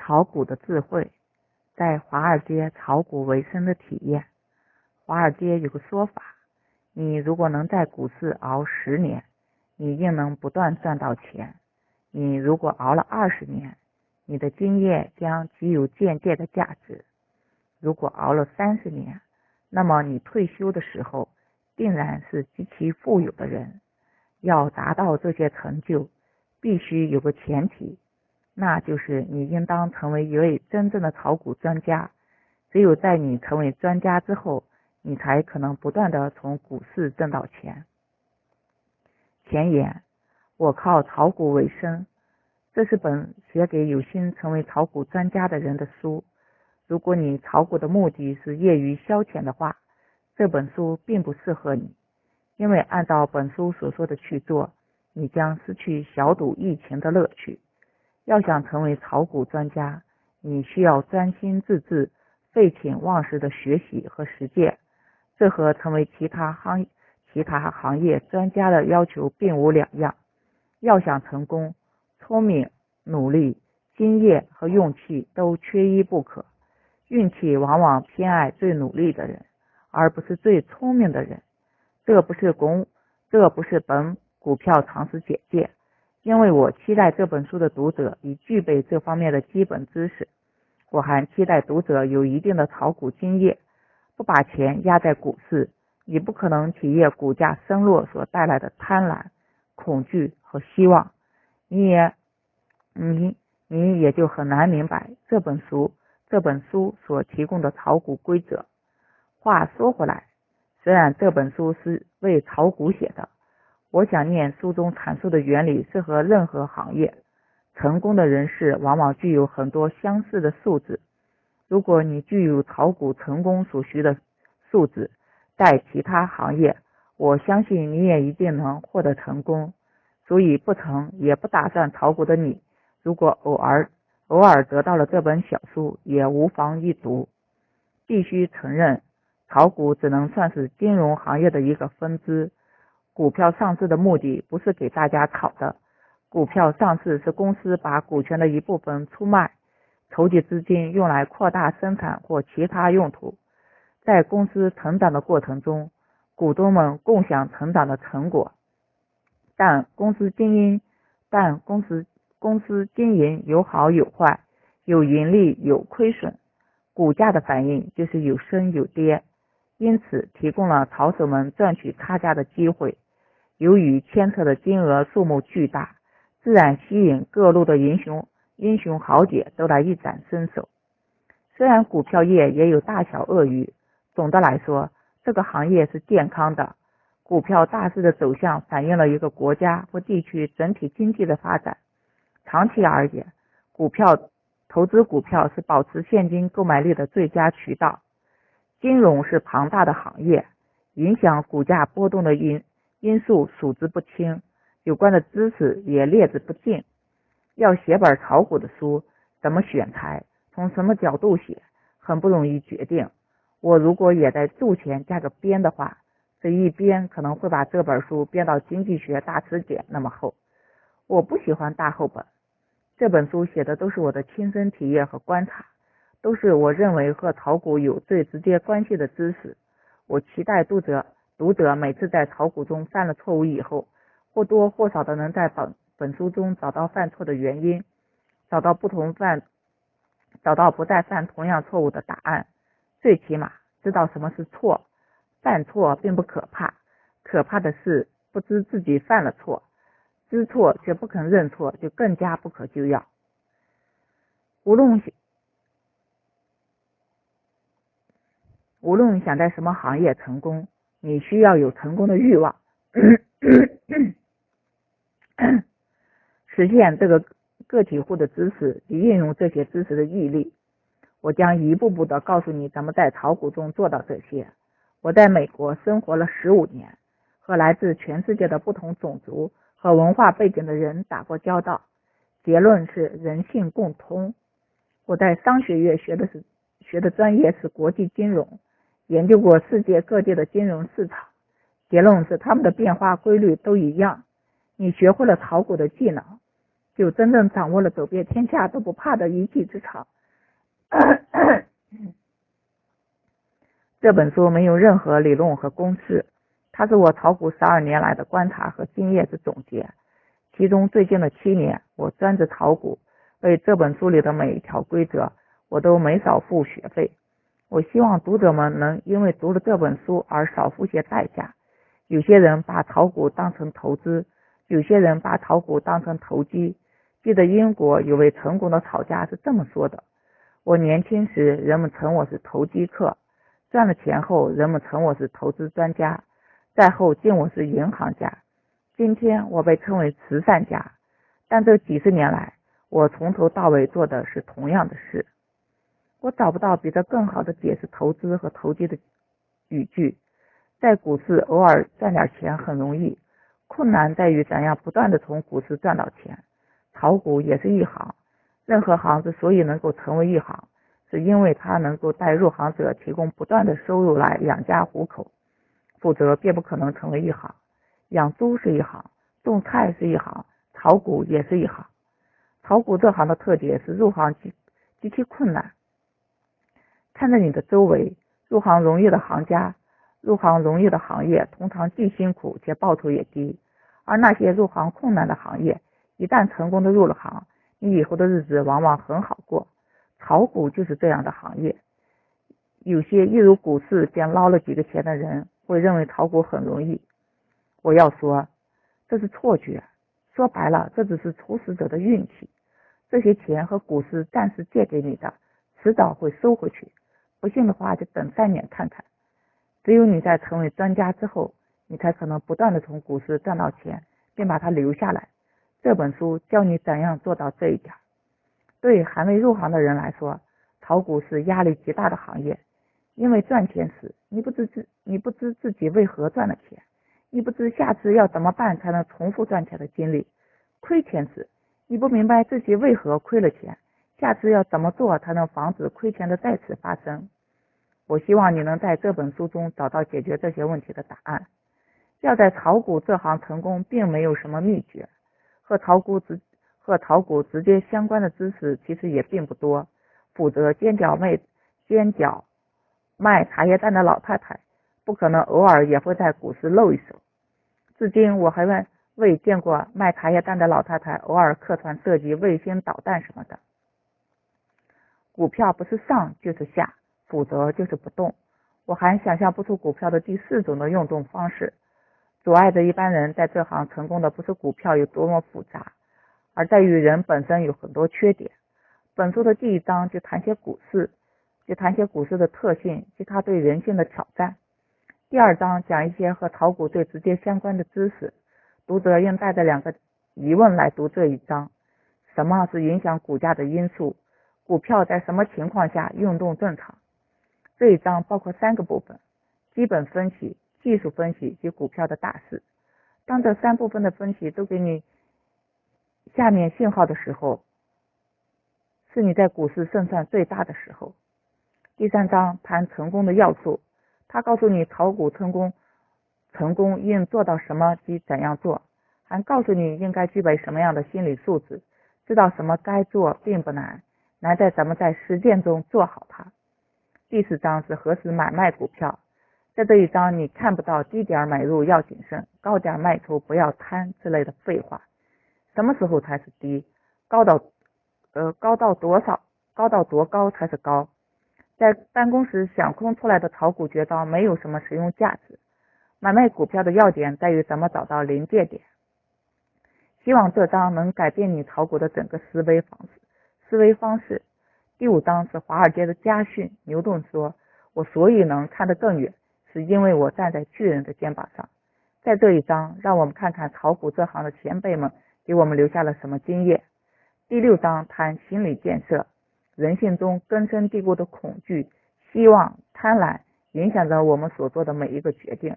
炒股的智慧，在华尔街炒股为生的体验。华尔街有个说法：你如果能在股市熬十年，你定能不断赚到钱；你如果熬了二十年，你的经验将极有间接的价值；如果熬了三十年，那么你退休的时候定然是极其富有的人。要达到这些成就，必须有个前提，那就是你应当成为一位真正的炒股专家。只有在你成为专家之后，你才可能不断的从股市挣到钱。前言：我靠炒股为生。这是本写给有心成为炒股专家的人的书。如果你炒股的目的是业余消遣的话，这本书并不适合你。因为按照本书所说的去做，你将失去小赌怡情的乐趣。要想成为炒股专家，你需要专心致志、废寝忘食的学习和实践。这和成为其他行其他行业专家的要求并无两样。要想成功，聪明、努力、经验和运气都缺一不可。运气往往偏爱最努力的人，而不是最聪明的人。这不是公，这不是本股票常识简介，因为我期待这本书的读者已具备这方面的基本知识。我还期待读者有一定的炒股经验，不把钱压在股市，你不可能体验股价升落所带来的贪婪、恐惧和希望，你也，你你也就很难明白这本书这本书所提供的炒股规则。话说回来。虽然这本书是为炒股写的，我想念书中阐述的原理适合任何行业。成功的人士往往具有很多相似的素质。如果你具有炒股成功所需的素质，在其他行业，我相信你也一定能获得成功。所以不成也不打算炒股的你，如果偶尔偶尔得到了这本小书，也无妨一读。必须承认。炒股只能算是金融行业的一个分支。股票上市的目的不是给大家炒的，股票上市是公司把股权的一部分出卖，筹集资金用来扩大生产或其他用途。在公司成长的过程中，股东们共享成长的成果。但公司经营，但公司公司经营有好有坏，有盈利有亏损，股价的反应就是有升有跌。因此，提供了炒手们赚取差价的机会。由于牵扯的金额数目巨大，自然吸引各路的英雄英雄豪杰都来一展身手。虽然股票业也有大小鳄鱼，总的来说，这个行业是健康的。股票大势的走向反映了一个国家或地区整体经济的发展。长期而言，股票投资股票是保持现金购买力的最佳渠道。金融是庞大的行业，影响股价波动的因因素数之不清，有关的知识也列之不尽。要写本炒股的书，怎么选材，从什么角度写，很不容易决定。我如果也在注前加个编的话，这一编可能会把这本书编到《经济学大词典》那么厚。我不喜欢大厚本，这本书写的都是我的亲身体验和观察。都是我认为和炒股有最直接关系的知识。我期待读者读者每次在炒股中犯了错误以后，或多或少的能在本本书中找到犯错的原因，找到不同犯，找到不再犯同样错误的答案。最起码知道什么是错。犯错并不可怕，可怕的是不知自己犯了错，知错却不肯认错，就更加不可救药。无论。无论想在什么行业成功，你需要有成功的欲望，实现这个个体户的知识及运用这些知识的毅力。我将一步步的告诉你怎么在炒股中做到这些。我在美国生活了十五年，和来自全世界的不同种族和文化背景的人打过交道，结论是人性共通。我在商学院学的是学的专业是国际金融。研究过世界各地的金融市场，结论是它们的变化规律都一样。你学会了炒股的技能，就真正掌握了走遍天下都不怕的一技之长。这本书没有任何理论和公式，它是我炒股十二年来的观察和经验之总结。其中最近的七年，我专职炒股，为这本书里的每一条规则，我都没少付学费。我希望读者们能因为读了这本书而少付些代价。有些人把炒股当成投资，有些人把炒股当成投机。记得英国有位成功的炒家是这么说的：“我年轻时，人们称我是投机客。”赚了钱后，人们称我是投资专家，再后敬我是银行家。今天我被称为慈善家，但这几十年来，我从头到尾做的是同样的事。我找不到比这更好的解释投资和投机的语句。在股市偶尔赚点钱很容易，困难在于怎样不断的从股市赚到钱。炒股也是一行，任何行之所以能够成为一行。是因为它能够带入行者提供不断的收入来养家糊口，否则便不可能成为一行。养猪是一行，种菜是一行，炒股也是一行。炒股这行的特点是入行极极其困难。看着你的周围，入行容易的行家，入行容易的行业，通常既辛苦且报酬也低。而那些入行困难的行业，一旦成功的入了行，你以后的日子往往很好过。炒股就是这样的行业，有些一入股市便捞了几个钱的人，会认为炒股很容易。我要说，这是错觉。说白了，这只是初始者的运气。这些钱和股市暂时借给你的，迟早会收回去。不信的话，就等三年看看。只有你在成为专家之后，你才可能不断的从股市赚到钱，并把它留下来。这本书教你怎样做到这一点。对还未入行的人来说，炒股是压力极大的行业，因为赚钱时你不知自你不知自己为何赚了钱，你不知下次要怎么办才能重复赚钱的经历；亏钱时你不明白自己为何亏了钱，下次要怎么做才能防止亏钱的再次发生。我希望你能在这本书中找到解决这些问题的答案。要在炒股这行成功，并没有什么秘诀，和炒股直。和炒股直接相关的知识其实也并不多。否则煎饺卖煎饺卖茶叶蛋的老太太，不可能偶尔也会在股市露一手。至今我还未未见过卖茶叶蛋的老太太偶尔客串设计卫星导弹什么的。股票不是上就是下，否则就是不动。我还想象不出股票的第四种的运动方式。阻碍着一般人在这行成功的不是股票有多么复杂。而在于人本身有很多缺点。本书的第一章就谈些股市，就谈些股市的特性及它对人性的挑战。第二章讲一些和炒股最直接相关的知识。读者应带着两个疑问来读这一章：什么是影响股价的因素？股票在什么情况下运动正常？这一章包括三个部分：基本分析、技术分析及股票的大势。当这三部分的分析都给你。下面信号的时候，是你在股市胜算最大的时候。第三章谈成功的要素，他告诉你炒股成功，成功应做到什么及怎样做，还告诉你应该具备什么样的心理素质，知道什么该做并不难，难在咱们在实践中做好它。第四章是何时买卖股票，在这一章你看不到低点买入要谨慎，高点卖出不要贪之类的废话。什么时候才是低？高到呃高到多少？高到多高才是高？在办公室想空出来的炒股绝招没有什么实用价值。买卖股票的要点在于怎么找到临界点。希望这章能改变你炒股的整个思维方式。思维方式。第五章是华尔街的家训。牛顿说：“我所以能看得更远，是因为我站在巨人的肩膀上。”在这一章，让我们看看炒股这行的前辈们。给我们留下了什么经验？第六章谈心理建设，人性中根深蒂固的恐惧、希望、贪婪，影响着我们所做的每一个决定，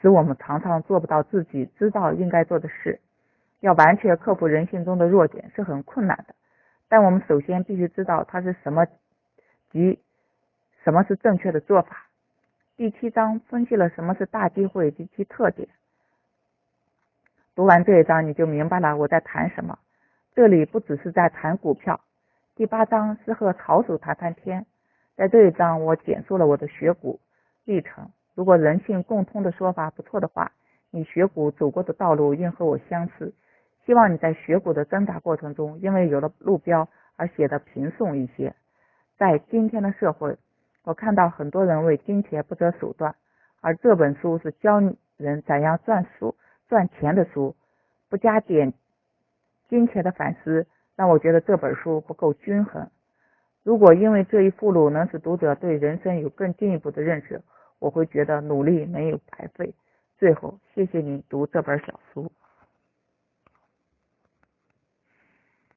使我们常常做不到自己知道应该做的事。要完全克服人性中的弱点是很困难的，但我们首先必须知道它是什么及什么是正确的做法。第七章分析了什么是大机会及其特点。读完这一章，你就明白了我在谈什么。这里不只是在谈股票。第八章是和炒手谈谈天。在这一章，我简述了我的学股历程。如果人性共通的说法不错的话，你学股走过的道路应和我相似。希望你在学股的挣扎过程中，因为有了路标而写得平顺一些。在今天的社会，我看到很多人为金钱不择手段，而这本书是教人怎样赚书、赚钱的书，不加点金钱的反思，让我觉得这本书不够均衡。如果因为这一附录能使读者对人生有更进一步的认识，我会觉得努力没有白费。最后，谢谢你读这本小书。